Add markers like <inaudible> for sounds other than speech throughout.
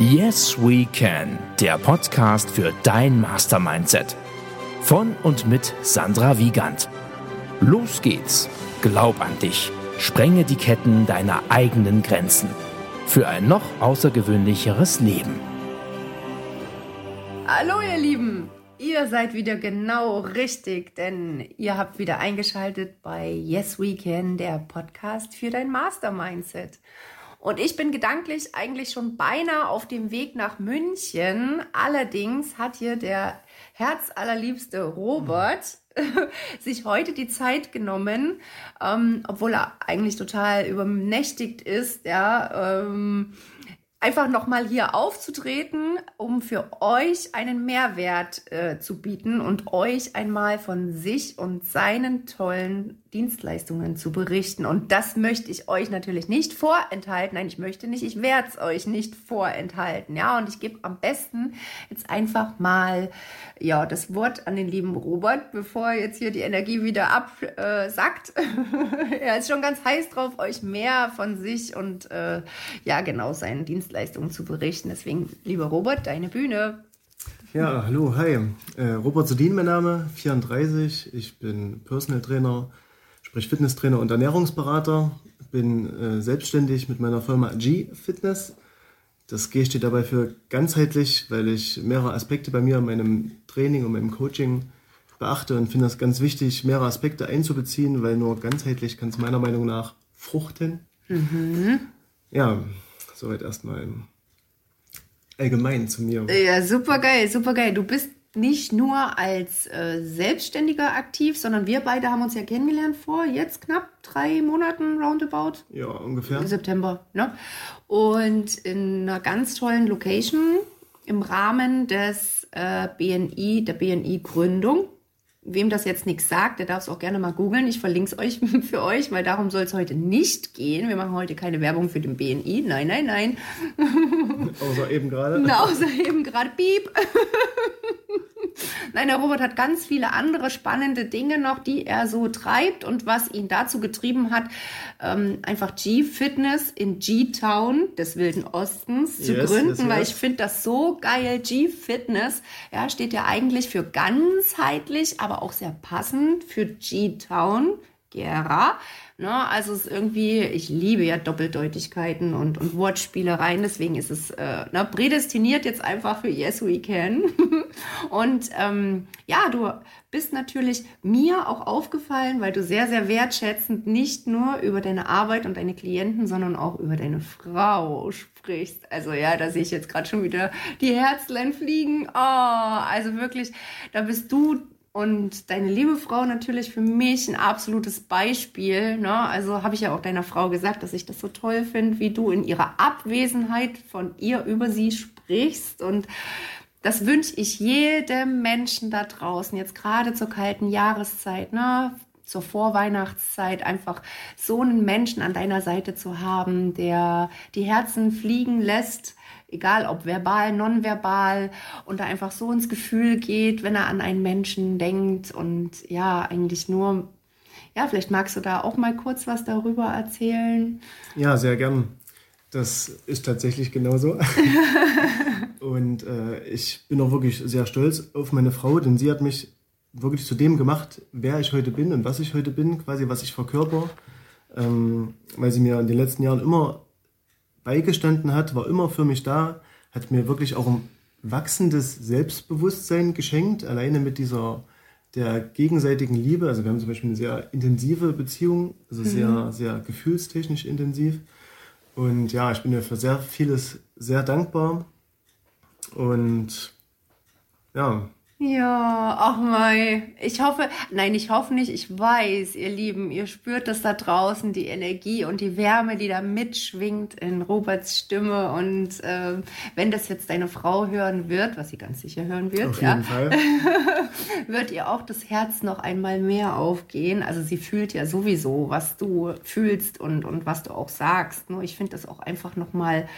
Yes We Can, der Podcast für dein Mastermindset. Von und mit Sandra Wiegand. Los geht's. Glaub an dich. Sprenge die Ketten deiner eigenen Grenzen. Für ein noch außergewöhnlicheres Leben. Hallo ihr Lieben, ihr seid wieder genau richtig, denn ihr habt wieder eingeschaltet bei Yes We Can, der Podcast für dein Mastermindset. Und ich bin gedanklich eigentlich schon beinahe auf dem Weg nach München. Allerdings hat hier der herzallerliebste Robert <laughs> sich heute die Zeit genommen, ähm, obwohl er eigentlich total übernächtigt ist, ja, ähm, einfach nochmal hier aufzutreten, um für euch einen Mehrwert äh, zu bieten und euch einmal von sich und seinen tollen Dienstleistungen zu berichten. Und das möchte ich euch natürlich nicht vorenthalten. Nein, ich möchte nicht, ich werde es euch nicht vorenthalten. Ja, und ich gebe am besten jetzt einfach mal ja, das Wort an den lieben Robert, bevor jetzt hier die Energie wieder absackt. Äh, <laughs> er ist schon ganz heiß drauf, euch mehr von sich und äh, ja, genau seinen Dienstleistungen zu berichten. Deswegen, lieber Robert, deine Bühne. Ja, hallo, hi. Äh, Robert Sodin, mein Name, 34. Ich bin Personal Trainer sprich Fitnesstrainer und Ernährungsberater. Bin äh, selbstständig mit meiner Firma G Fitness. Das G steht dabei für ganzheitlich, weil ich mehrere Aspekte bei mir in meinem Training und meinem Coaching beachte und finde es ganz wichtig, mehrere Aspekte einzubeziehen, weil nur ganzheitlich kann es meiner Meinung nach fruchten. Mhm. Ja, soweit erstmal allgemein zu mir. Ja, super geil, super geil. Du bist nicht nur als äh, Selbstständiger aktiv, sondern wir beide haben uns ja kennengelernt vor jetzt knapp drei Monaten roundabout. Ja, ungefähr. September, ne? Und in einer ganz tollen Location im Rahmen des äh, BNI, der BNI-Gründung. Wem das jetzt nichts sagt, der darf es auch gerne mal googeln. Ich verlinke es euch <laughs> für euch, weil darum soll es heute nicht gehen. Wir machen heute keine Werbung für den BNI. Nein, nein, nein. <laughs> Außer eben gerade. Außer eben gerade. Piep. <laughs> Nein, der Robert hat ganz viele andere spannende Dinge noch, die er so treibt und was ihn dazu getrieben hat, ähm, einfach G-Fitness in G-Town des Wilden Ostens zu yes, gründen, yes, weil yes. ich finde das so geil. G-Fitness, ja, steht ja eigentlich für ganzheitlich, aber auch sehr passend für G-Town, Gera. Ne? Also es ist irgendwie, ich liebe ja Doppeldeutigkeiten und, und Wortspielereien, deswegen ist es äh, ne, prädestiniert jetzt einfach für Yes We Can. <laughs> und ähm, ja, du bist natürlich mir auch aufgefallen, weil du sehr, sehr wertschätzend nicht nur über deine Arbeit und deine Klienten, sondern auch über deine Frau sprichst. Also ja, da sehe ich jetzt gerade schon wieder die Herzlein fliegen. Oh, also wirklich, da bist du und deine liebe Frau natürlich für mich ein absolutes Beispiel. Ne? Also habe ich ja auch deiner Frau gesagt, dass ich das so toll finde, wie du in ihrer Abwesenheit von ihr über sie sprichst. Und das wünsche ich jedem Menschen da draußen, jetzt gerade zur kalten Jahreszeit, ne? zur Vorweihnachtszeit, einfach so einen Menschen an deiner Seite zu haben, der die Herzen fliegen lässt egal ob verbal, nonverbal und da einfach so ins Gefühl geht, wenn er an einen Menschen denkt und ja, eigentlich nur, ja, vielleicht magst du da auch mal kurz was darüber erzählen. Ja, sehr gern. Das ist tatsächlich genauso. <laughs> und äh, ich bin auch wirklich sehr stolz auf meine Frau, denn sie hat mich wirklich zu dem gemacht, wer ich heute bin und was ich heute bin, quasi was ich verkörper, ähm, weil sie mir in den letzten Jahren immer beigestanden hat, war immer für mich da, hat mir wirklich auch ein wachsendes Selbstbewusstsein geschenkt, alleine mit dieser der gegenseitigen Liebe. Also wir haben zum Beispiel eine sehr intensive Beziehung, also mhm. sehr, sehr gefühlstechnisch intensiv. Und ja, ich bin ihr für sehr vieles sehr dankbar. Und ja, ja, ach mei. Ich hoffe, nein, ich hoffe nicht, ich weiß, ihr Lieben, ihr spürt das da draußen, die Energie und die Wärme, die da mitschwingt in Roberts Stimme. Und äh, wenn das jetzt deine Frau hören wird, was sie ganz sicher hören wird, Auf jeden ja, Fall. <laughs> wird ihr auch das Herz noch einmal mehr aufgehen. Also sie fühlt ja sowieso, was du fühlst und, und was du auch sagst. Nur ich finde das auch einfach nochmal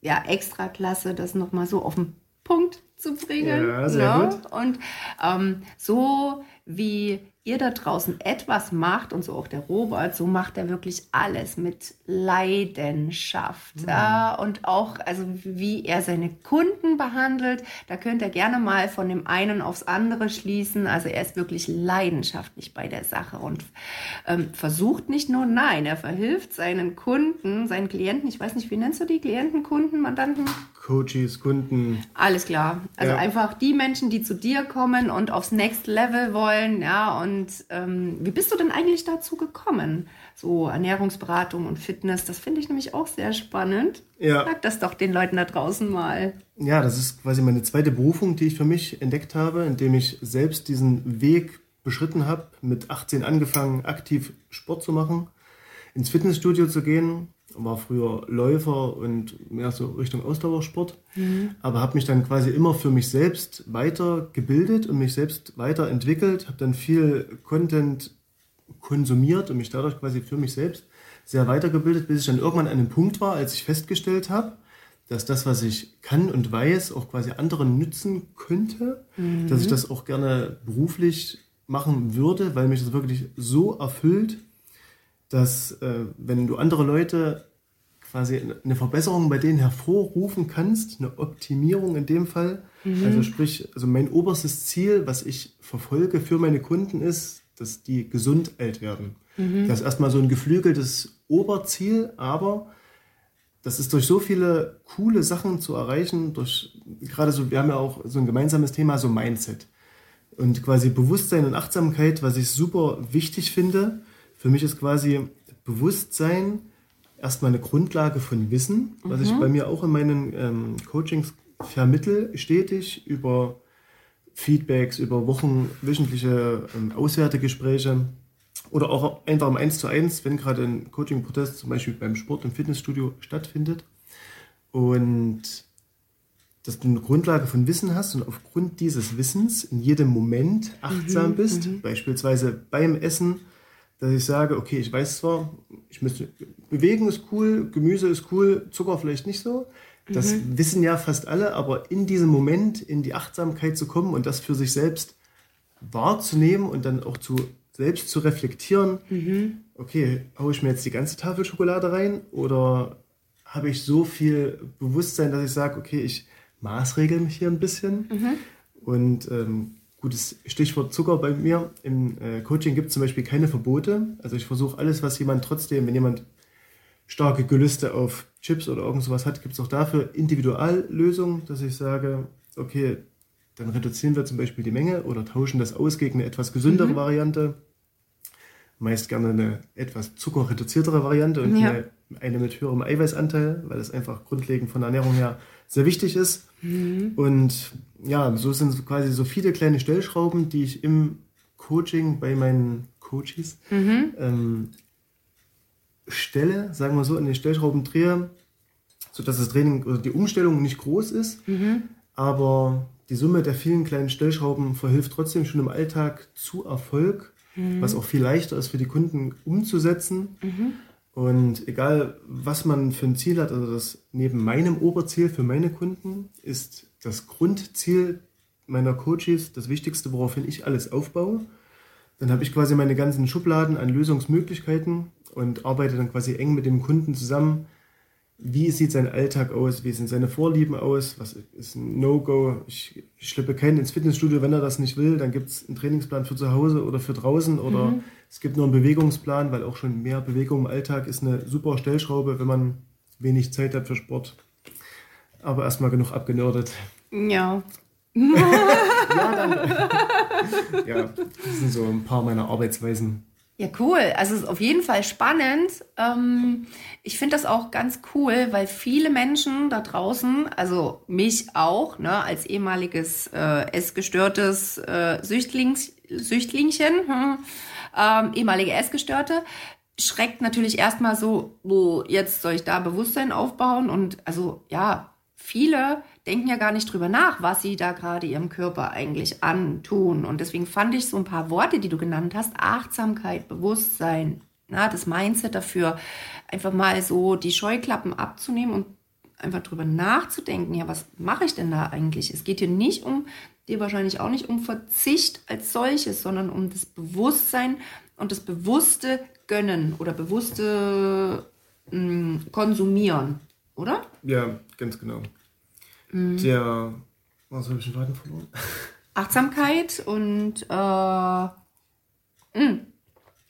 ja, extra klasse, das nochmal so auf den Punkt zu bringen. Ja, sehr ne? gut. Und ähm, so wie ihr da draußen etwas macht und so auch der Robert, so macht er wirklich alles mit Leidenschaft. Mhm. Ja, und auch, also wie er seine Kunden behandelt, da könnt ihr gerne mal von dem einen aufs andere schließen. Also er ist wirklich leidenschaftlich bei der Sache und ähm, versucht nicht nur, nein, er verhilft seinen Kunden, seinen Klienten, ich weiß nicht, wie nennst du die Klienten, Kunden, Mandanten? Coaches, Kunden. Alles klar. Also ja. einfach die Menschen, die zu dir kommen und aufs Next Level wollen, ja. Und ähm, wie bist du denn eigentlich dazu gekommen? So Ernährungsberatung und Fitness, das finde ich nämlich auch sehr spannend. Ja. Sag das doch den Leuten da draußen mal. Ja, das ist quasi meine zweite Berufung, die ich für mich entdeckt habe, indem ich selbst diesen Weg beschritten habe, mit 18 angefangen, aktiv Sport zu machen, ins Fitnessstudio zu gehen, war früher Läufer und mehr so Richtung Ausdauersport, mhm. aber habe mich dann quasi immer für mich selbst weitergebildet und mich selbst weiterentwickelt, habe dann viel Content konsumiert und mich dadurch quasi für mich selbst sehr weitergebildet, bis ich dann irgendwann an einem Punkt war, als ich festgestellt habe, dass das, was ich kann und weiß, auch quasi anderen nützen könnte, mhm. dass ich das auch gerne beruflich machen würde, weil mich das wirklich so erfüllt, dass äh, wenn du andere Leute quasi eine Verbesserung bei denen hervorrufen kannst, eine Optimierung in dem Fall, mhm. also sprich, also mein oberstes Ziel, was ich verfolge für meine Kunden ist, dass die gesund alt werden. Mhm. Das ist erstmal so ein geflügeltes Oberziel, aber das ist durch so viele coole Sachen zu erreichen, durch gerade so, wir haben ja auch so ein gemeinsames Thema, so Mindset. Und quasi Bewusstsein und Achtsamkeit, was ich super wichtig finde, für mich ist quasi Bewusstsein erstmal eine Grundlage von Wissen, was mhm. ich bei mir auch in meinen ähm, Coachings vermittel, stetig über Feedbacks, über Wochen, wöchentliche ähm, Auswertegespräche oder auch einfach im 1 zu 1, wenn gerade ein Coaching-Protest zum Beispiel beim Sport- und Fitnessstudio stattfindet. Und dass du eine Grundlage von Wissen hast und aufgrund dieses Wissens in jedem Moment achtsam mhm, bist, mhm. beispielsweise beim Essen dass ich sage, okay, ich weiß zwar, ich müsste, bewegen ist cool, Gemüse ist cool, Zucker vielleicht nicht so. Das mhm. wissen ja fast alle, aber in diesem Moment in die Achtsamkeit zu kommen und das für sich selbst wahrzunehmen und dann auch zu selbst zu reflektieren, mhm. okay, haue ich mir jetzt die ganze Tafel Schokolade rein oder habe ich so viel Bewusstsein, dass ich sage, okay, ich maßregel mich hier ein bisschen mhm. und ähm, Gutes Stichwort Zucker bei mir. Im äh, Coaching gibt es zum Beispiel keine Verbote. Also ich versuche alles, was jemand trotzdem, wenn jemand starke Gelüste auf Chips oder irgend sowas hat, gibt es auch dafür Individuallösungen, dass ich sage, okay, dann reduzieren wir zum Beispiel die Menge oder tauschen das aus gegen eine etwas gesündere mhm. Variante. Meist gerne eine etwas zuckerreduziertere Variante und ja. eine, eine mit höherem Eiweißanteil, weil das einfach grundlegend von der Ernährung her sehr wichtig ist. Mhm. Und ja, so sind quasi so viele kleine Stellschrauben, die ich im Coaching bei meinen Coaches mhm. ähm, stelle, sagen wir so, an den Stellschrauben drehe, sodass das Training oder die Umstellung nicht groß ist, mhm. aber die Summe der vielen kleinen Stellschrauben verhilft trotzdem schon im Alltag zu Erfolg, mhm. was auch viel leichter ist für die Kunden umzusetzen. Mhm. Und egal, was man für ein Ziel hat, also das neben meinem Oberziel für meine Kunden ist das Grundziel meiner Coaches das Wichtigste, woraufhin ich alles aufbaue. Dann habe ich quasi meine ganzen Schubladen an Lösungsmöglichkeiten und arbeite dann quasi eng mit dem Kunden zusammen, wie sieht sein Alltag aus, wie sind seine Vorlieben aus, was ist ein No-Go. Ich, schleppe keinen ins Fitnessstudio, wenn er das nicht will, dann gibt es einen Trainingsplan für zu Hause oder für draußen oder mhm. es gibt nur einen Bewegungsplan, weil auch schon mehr Bewegung im Alltag ist eine super Stellschraube, wenn man wenig Zeit hat für Sport. Aber erstmal genug abgenördet. <laughs> Ja. ja, dann, ja, das sind so ein paar meiner Arbeitsweisen. Ja, cool. Also es ist auf jeden Fall spannend. Ähm, ich finde das auch ganz cool, weil viele Menschen da draußen, also mich auch, ne, als ehemaliges äh, essgestörtes äh, Süchtlings, Süchtlingchen, hm, ähm, ehemalige Essgestörte, schreckt natürlich erstmal so, wo jetzt soll ich da Bewusstsein aufbauen? Und also ja, viele denken ja gar nicht drüber nach, was sie da gerade ihrem Körper eigentlich antun. Und deswegen fand ich so ein paar Worte, die du genannt hast, Achtsamkeit, Bewusstsein, na, das Mindset dafür, einfach mal so die Scheuklappen abzunehmen und einfach drüber nachzudenken, ja, was mache ich denn da eigentlich? Es geht hier nicht um, dir wahrscheinlich auch nicht um Verzicht als solches, sondern um das Bewusstsein und das bewusste Gönnen oder bewusste mh, hm, Konsumieren, oder? Ja, ganz genau. Mhm. Der, was habe ich den Faden verloren? Achtsamkeit und äh, mh, hm,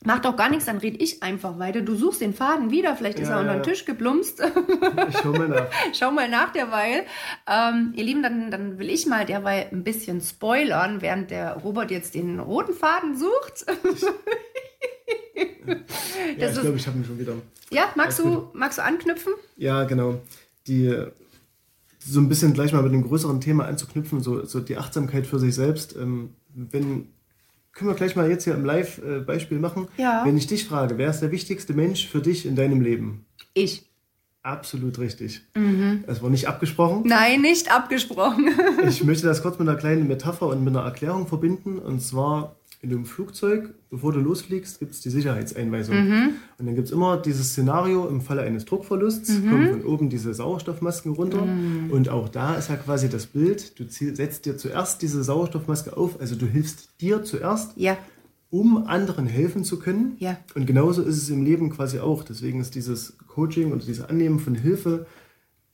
Macht doch gar nichts, dann red ich einfach weiter. Du suchst den Faden wieder, vielleicht ist ja, er unter den Tisch geblumst. Ich schau mal nach. <laughs> schau mal nach derweil. Ähm, ihr Lieben, dann, dann will ich mal derweil ein bisschen spoilern, während der Robert jetzt den roten Faden sucht. <laughs> ja, ich glaube, ich habe ihn schon wieder. Ja, magst du, magst du anknüpfen? Ja, genau. Die so ein bisschen gleich mal mit dem größeren Thema anzuknüpfen, so, so die Achtsamkeit für sich selbst. Ähm, wenn können wir gleich mal jetzt hier im Live-Beispiel machen. Ja. Wenn ich dich frage, wer ist der wichtigste Mensch für dich in deinem Leben? Ich. Absolut richtig. Mhm. Es war nicht abgesprochen. Nein, nicht abgesprochen. <laughs> ich möchte das kurz mit einer kleinen Metapher und mit einer Erklärung verbinden. Und zwar in einem Flugzeug, bevor du losfliegst, gibt es die Sicherheitseinweisung. Mhm. Und dann gibt es immer dieses Szenario, im Falle eines Druckverlusts mhm. kommen von oben diese Sauerstoffmasken runter. Mhm. Und auch da ist ja quasi das Bild, du setzt dir zuerst diese Sauerstoffmaske auf, also du hilfst dir zuerst, ja. um anderen helfen zu können. Ja. Und genauso ist es im Leben quasi auch. Deswegen ist dieses Coaching und dieses Annehmen von Hilfe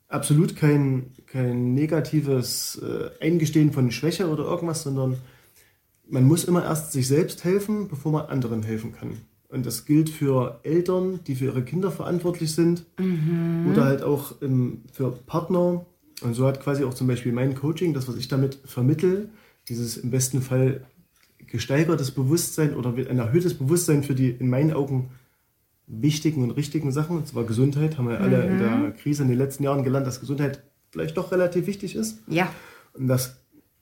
absolut kein, kein negatives äh, Eingestehen von Schwäche oder irgendwas, sondern man muss immer erst sich selbst helfen, bevor man anderen helfen kann. Und das gilt für Eltern, die für ihre Kinder verantwortlich sind mhm. oder halt auch ähm, für Partner. Und so hat quasi auch zum Beispiel mein Coaching, das, was ich damit vermittel, dieses im besten Fall gesteigertes Bewusstsein oder ein erhöhtes Bewusstsein für die in meinen Augen wichtigen und richtigen Sachen, und zwar Gesundheit, haben wir mhm. alle in der mhm. Krise in den letzten Jahren gelernt, dass Gesundheit vielleicht doch relativ wichtig ist. Ja. Und das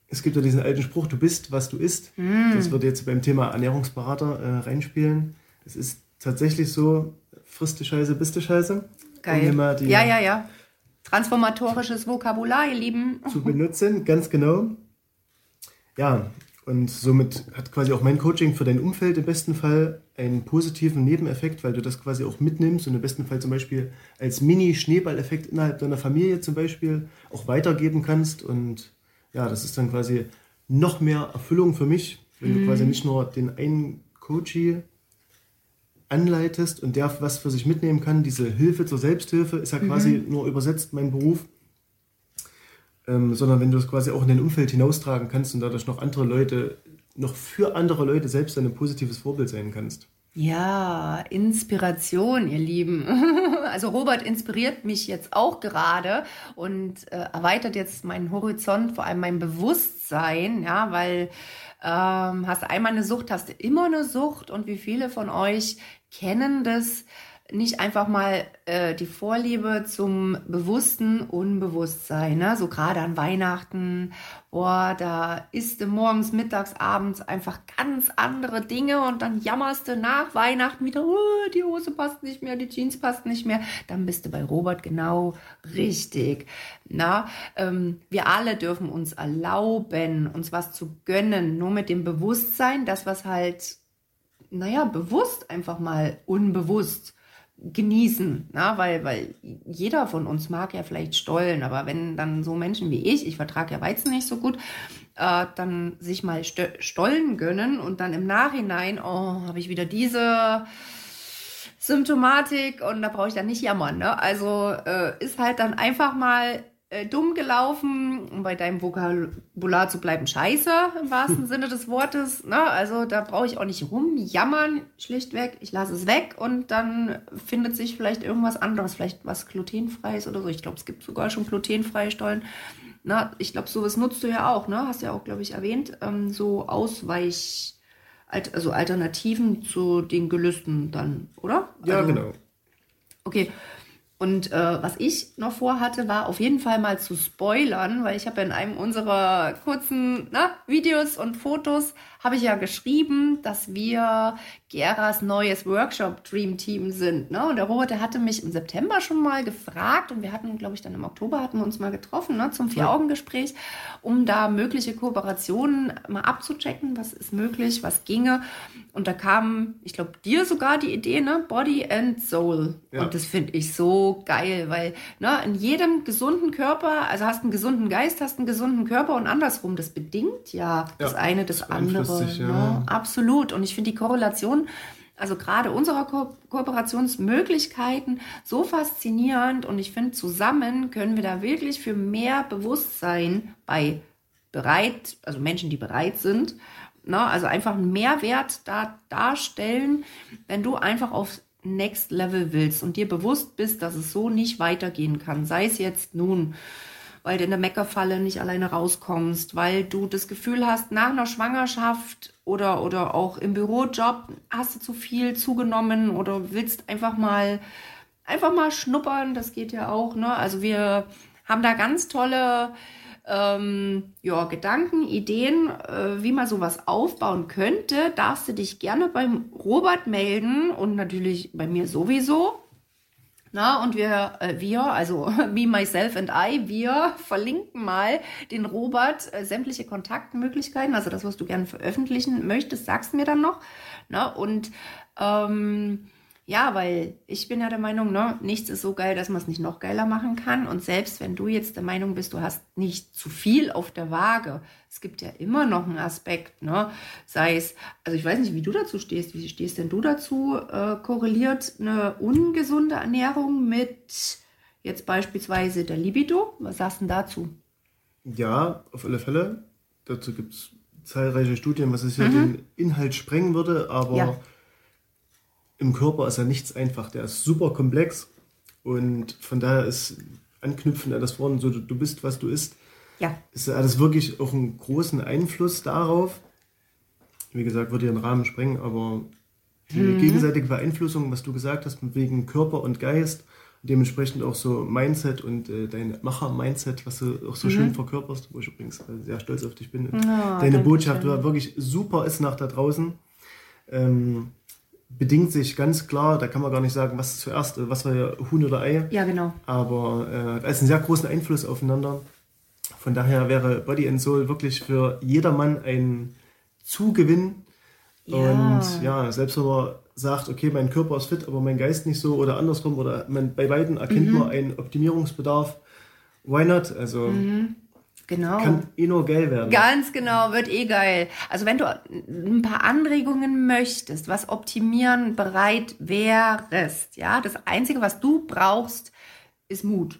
es gibt ja diesen alten Spruch, du bist, was du isst. Mm. Das wird jetzt beim Thema Ernährungsberater äh, reinspielen. Es ist tatsächlich so, frisst die Scheiße, bist du Scheiße. Geil. Um ja, ja, ja. Transformatorisches Vokabular, ihr Lieben. <laughs> Zu benutzen, ganz genau. Ja, und somit hat quasi auch mein Coaching für dein Umfeld im besten Fall einen positiven Nebeneffekt, weil du das quasi auch mitnimmst und im besten Fall zum Beispiel als Mini-Schneeballeffekt innerhalb deiner Familie zum Beispiel auch weitergeben kannst und ja, das ist dann quasi noch mehr Erfüllung für mich, wenn mhm. du quasi nicht nur den einen Coachie anleitest und der was für sich mitnehmen kann. Diese Hilfe zur Selbsthilfe ist ja quasi mhm. nur übersetzt mein Beruf. Ähm, sondern wenn du es quasi auch in dein Umfeld hinaustragen kannst und dadurch noch andere Leute, noch für andere Leute selbst ein positives Vorbild sein kannst. Ja, Inspiration, ihr Lieben. <laughs> Also Robert inspiriert mich jetzt auch gerade und äh, erweitert jetzt meinen Horizont, vor allem mein Bewusstsein, ja, weil ähm, hast einmal eine Sucht, hast du immer eine Sucht und wie viele von euch kennen das, nicht einfach mal äh, die Vorliebe zum bewussten Unbewusstsein, ne? so gerade an Weihnachten, boah, da isst du morgens, mittags, abends einfach ganz andere Dinge und dann jammerst du nach Weihnachten wieder, oh, die Hose passt nicht mehr, die Jeans passt nicht mehr, dann bist du bei Robert genau richtig. Na, ähm, wir alle dürfen uns erlauben, uns was zu gönnen, nur mit dem Bewusstsein, das was halt, naja, bewusst einfach mal unbewusst genießen, na, weil, weil jeder von uns mag ja vielleicht Stollen, aber wenn dann so Menschen wie ich, ich vertrage ja Weizen nicht so gut, äh, dann sich mal Stollen gönnen und dann im Nachhinein, oh, habe ich wieder diese Symptomatik und da brauche ich dann nicht jammern. Ne? Also äh, ist halt dann einfach mal äh, dumm gelaufen, um bei deinem Vokabular zu bleiben, scheiße im wahrsten <laughs> Sinne des Wortes. Ne? Also da brauche ich auch nicht rumjammern, schlichtweg. Ich lasse es weg und dann findet sich vielleicht irgendwas anderes, vielleicht was glutenfreies oder so. Ich glaube, es gibt sogar schon glutenfreie Stollen. Na, ich glaube, sowas nutzt du ja auch, ne? Hast ja auch, glaube ich, erwähnt. Ähm, so Ausweich, also Alternativen zu den Gelüsten dann, oder? Ja, also, genau. Okay. Und äh, was ich noch vorhatte, war auf jeden Fall mal zu spoilern, weil ich habe in einem unserer kurzen na, Videos und Fotos habe ich ja geschrieben, dass wir Geras neues Workshop Dream Team sind. Ne? Und der Robert, der hatte mich im September schon mal gefragt und wir hatten, glaube ich, dann im Oktober hatten wir uns mal getroffen ne, zum Vier-Augen-Gespräch, um da mögliche Kooperationen mal abzuchecken, was ist möglich, was ginge. Und da kam, ich glaube, dir sogar die Idee, ne? Body and Soul. Ja. Und das finde ich so geil, weil ne, in jedem gesunden Körper, also hast einen gesunden Geist, hast einen gesunden Körper und andersrum, das bedingt ja, ja das eine das, das andere. Ja. Ne? Absolut. Und ich finde die Korrelation also gerade unsere Ko Kooperationsmöglichkeiten so faszinierend und ich finde, zusammen können wir da wirklich für mehr Bewusstsein bei bereit, also Menschen, die bereit sind, ne, also einfach einen Mehrwert da darstellen, wenn du einfach aufs Next Level willst und dir bewusst bist, dass es so nicht weitergehen kann. Sei es jetzt nun weil du in der Meckerfalle nicht alleine rauskommst, weil du das Gefühl hast, nach einer Schwangerschaft oder, oder auch im Bürojob hast du zu viel zugenommen oder willst einfach mal, einfach mal schnuppern, das geht ja auch, ne? Also wir haben da ganz tolle ähm, ja, Gedanken, Ideen, äh, wie man sowas aufbauen könnte, darfst du dich gerne beim Robert melden und natürlich bei mir sowieso. Na, und wir, äh, wir, also <laughs> me, myself and I, wir verlinken mal den Robert äh, sämtliche Kontaktmöglichkeiten, also das, was du gerne veröffentlichen möchtest, sagst mir dann noch. Na, und ähm, ja, weil ich bin ja der Meinung, ne, nichts ist so geil, dass man es nicht noch geiler machen kann. Und selbst wenn du jetzt der Meinung bist, du hast nicht zu viel auf der Waage, es gibt ja immer noch einen Aspekt, ne? Sei es, also ich weiß nicht, wie du dazu stehst. Wie stehst denn du dazu? Äh, korreliert eine ungesunde Ernährung mit jetzt beispielsweise der Libido? Was sagst du denn dazu? Ja, auf alle Fälle. Dazu gibt es zahlreiche Studien, was es hier mhm. den Inhalt sprengen würde, aber ja im Körper ist ja nichts einfach. Der ist super komplex und von daher ist anknüpfend an das vorhin so, du bist, was du isst, ja. ist hat das wirklich auch einen großen Einfluss darauf. Wie gesagt, würde ja den Rahmen sprengen, aber die mhm. gegenseitige Beeinflussung, was du gesagt hast, wegen Körper und Geist, dementsprechend auch so Mindset und äh, dein Macher-Mindset, was du auch so mhm. schön verkörperst, wo ich übrigens sehr stolz auf dich bin. Oh, Deine Botschaft war wirklich super ist nach da draußen. Ähm, bedingt sich ganz klar, da kann man gar nicht sagen, was zuerst, was war ja Huhn oder Ei. Ja, genau. Aber äh, da ist einen sehr großen Einfluss aufeinander. Von daher wäre Body and Soul wirklich für jedermann ein Zugewinn. Ja. Und ja, selbst wenn man sagt, okay, mein Körper ist fit, aber mein Geist nicht so oder andersrum oder man, bei beiden erkennt mhm. man einen Optimierungsbedarf. Why not? Also mhm. Genau. Kann eh nur geil werden. Ganz genau, wird eh geil. Also wenn du ein paar Anregungen möchtest, was optimieren bereit wärst, ja, das Einzige, was du brauchst, ist Mut.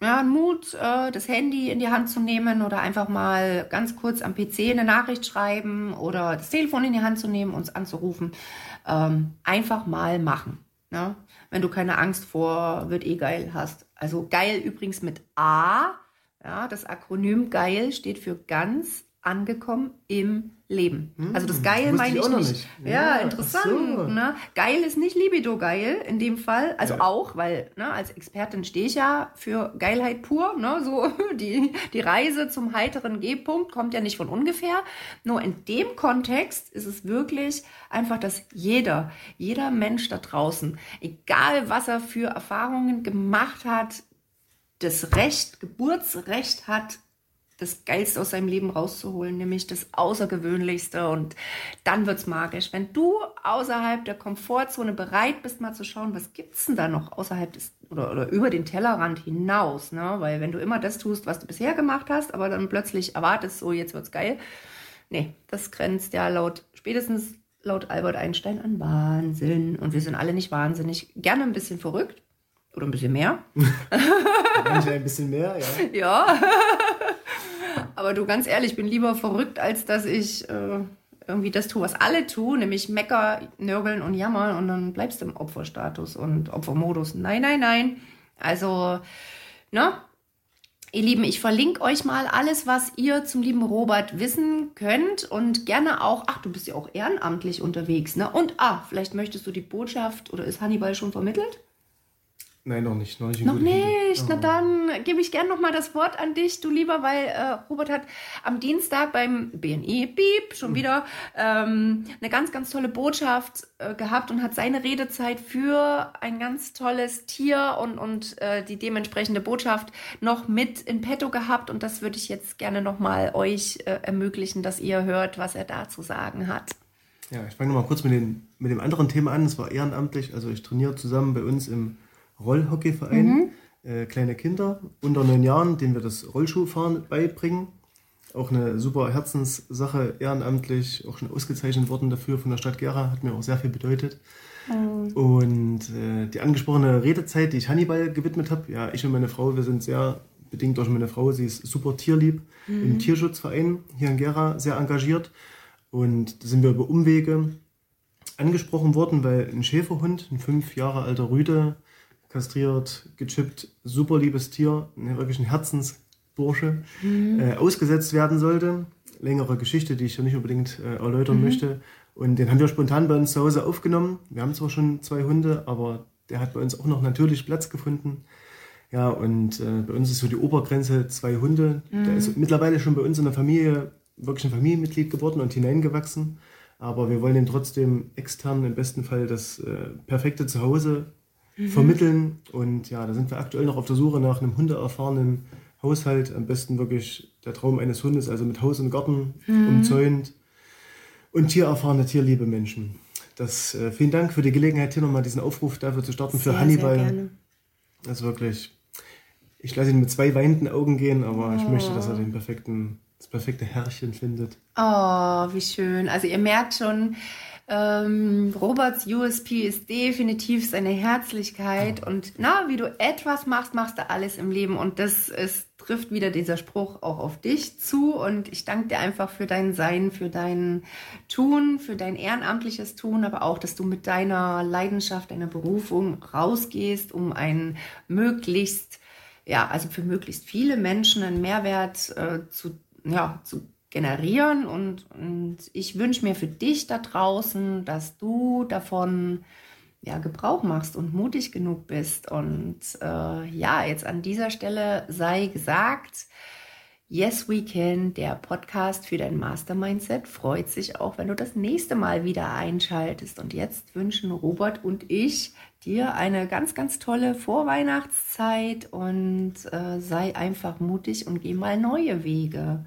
Ja, Mut, äh, das Handy in die Hand zu nehmen oder einfach mal ganz kurz am PC eine Nachricht schreiben oder das Telefon in die Hand zu nehmen, uns anzurufen. Ähm, einfach mal machen. Ja? Wenn du keine Angst vor wird eh geil hast. Also geil übrigens mit A ja, das Akronym GEIL steht für ganz angekommen im Leben. Hm, also das Geil meine ich, ich nicht. nicht. Ja, ja interessant. So. Ne? Geil ist nicht Libido geil in dem Fall. Also ja. auch, weil ne, als Expertin stehe ich ja für Geilheit pur. Ne? So <laughs> die, die Reise zum heiteren G-Punkt kommt ja nicht von ungefähr. Nur in dem Kontext ist es wirklich einfach, dass jeder, jeder Mensch da draußen, egal was er für Erfahrungen gemacht hat, das Recht, Geburtsrecht hat, das Geilste aus seinem Leben rauszuholen, nämlich das Außergewöhnlichste. Und dann wird es magisch. Wenn du außerhalb der Komfortzone bereit bist, mal zu schauen, was gibt es denn da noch außerhalb des oder, oder über den Tellerrand hinaus, ne? Weil wenn du immer das tust, was du bisher gemacht hast, aber dann plötzlich erwartest, so jetzt wird's geil. Nee, das grenzt ja laut, spätestens laut Albert Einstein an Wahnsinn. Und wir sind alle nicht wahnsinnig. Gerne ein bisschen verrückt. Oder ein bisschen mehr. <laughs> Manche ein bisschen mehr, ja. <laughs> Ja. <laughs> Aber du, ganz ehrlich, ich bin lieber verrückt, als dass ich äh, irgendwie das tue, was alle tun, nämlich mecker, nörgeln und jammern und dann bleibst du im Opferstatus und Opfermodus. Nein, nein, nein. Also, ne? Ihr Lieben, ich verlinke euch mal alles, was ihr zum lieben Robert wissen könnt und gerne auch, ach, du bist ja auch ehrenamtlich unterwegs, ne? Und, ah, vielleicht möchtest du die Botschaft oder ist Hannibal schon vermittelt? Nein, noch nicht. Noch nicht, noch nicht. Na dann gebe ich gerne noch mal das Wort an dich, du lieber, weil äh, Robert hat am Dienstag beim BNI, Beep, schon mhm. wieder, ähm, eine ganz, ganz tolle Botschaft äh, gehabt und hat seine Redezeit für ein ganz tolles Tier und, und äh, die dementsprechende Botschaft noch mit in petto gehabt. Und das würde ich jetzt gerne noch mal euch äh, ermöglichen, dass ihr hört, was er da zu sagen hat. Ja, ich fange noch mal kurz mit, den, mit dem anderen Thema an. Es war ehrenamtlich. Also ich trainiere zusammen bei uns im Rollhockeyverein mhm. äh, kleine Kinder unter neun Jahren, denen wir das Rollschuhfahren beibringen. Auch eine super Herzenssache, ehrenamtlich, auch schon ausgezeichnet worden dafür von der Stadt Gera, hat mir auch sehr viel bedeutet. Mhm. Und äh, die angesprochene Redezeit, die ich Hannibal gewidmet habe, ja, ich und meine Frau, wir sind sehr, bedingt durch meine Frau, sie ist super tierlieb, mhm. im Tierschutzverein hier in Gera sehr engagiert. Und da sind wir über Umwege angesprochen worden, weil ein Schäferhund, ein fünf Jahre alter Rüde, kastriert, gechippt, super liebes Tier, wirklich ein Herzensbursche, mhm. äh, ausgesetzt werden sollte. Längere Geschichte, die ich hier nicht unbedingt äh, erläutern mhm. möchte. Und den haben wir spontan bei uns zu Hause aufgenommen. Wir haben zwar schon zwei Hunde, aber der hat bei uns auch noch natürlich Platz gefunden. Ja, und äh, bei uns ist so die Obergrenze zwei Hunde. Mhm. Der ist mittlerweile schon bei uns in der Familie wirklich ein Familienmitglied geworden und hineingewachsen. Aber wir wollen ihm trotzdem extern im besten Fall das äh, perfekte Zuhause mhm. vermitteln. Und ja, da sind wir aktuell noch auf der Suche nach einem hundeerfahrenen Haushalt. Am besten wirklich der Traum eines Hundes, also mit Haus und Garten mhm. umzäunt. Und tiererfahrene, tierliebe Menschen. Das, äh, vielen Dank für die Gelegenheit, hier nochmal diesen Aufruf dafür zu starten sehr, für Hannibal. Sehr gerne. Das ist wirklich. Ich lasse ihn mit zwei weinenden Augen gehen, aber oh. ich möchte, dass er den perfekten, das perfekte Herrchen findet. Oh, wie schön. Also ihr merkt schon, ähm, Roberts USP ist definitiv seine Herzlichkeit. Und na, wie du etwas machst, machst du alles im Leben. Und das ist, trifft wieder dieser Spruch auch auf dich zu. Und ich danke dir einfach für dein Sein, für dein Tun, für dein ehrenamtliches Tun, aber auch, dass du mit deiner Leidenschaft, deiner Berufung rausgehst, um ein möglichst ja, also für möglichst viele Menschen einen Mehrwert äh, zu, ja, zu generieren. Und, und ich wünsche mir für dich da draußen, dass du davon ja, Gebrauch machst und mutig genug bist. Und äh, ja, jetzt an dieser Stelle sei gesagt, Yes We Can, der Podcast für dein Mastermindset, freut sich auch, wenn du das nächste Mal wieder einschaltest. Und jetzt wünschen Robert und ich dir eine ganz, ganz tolle Vorweihnachtszeit und äh, sei einfach mutig und geh mal neue Wege.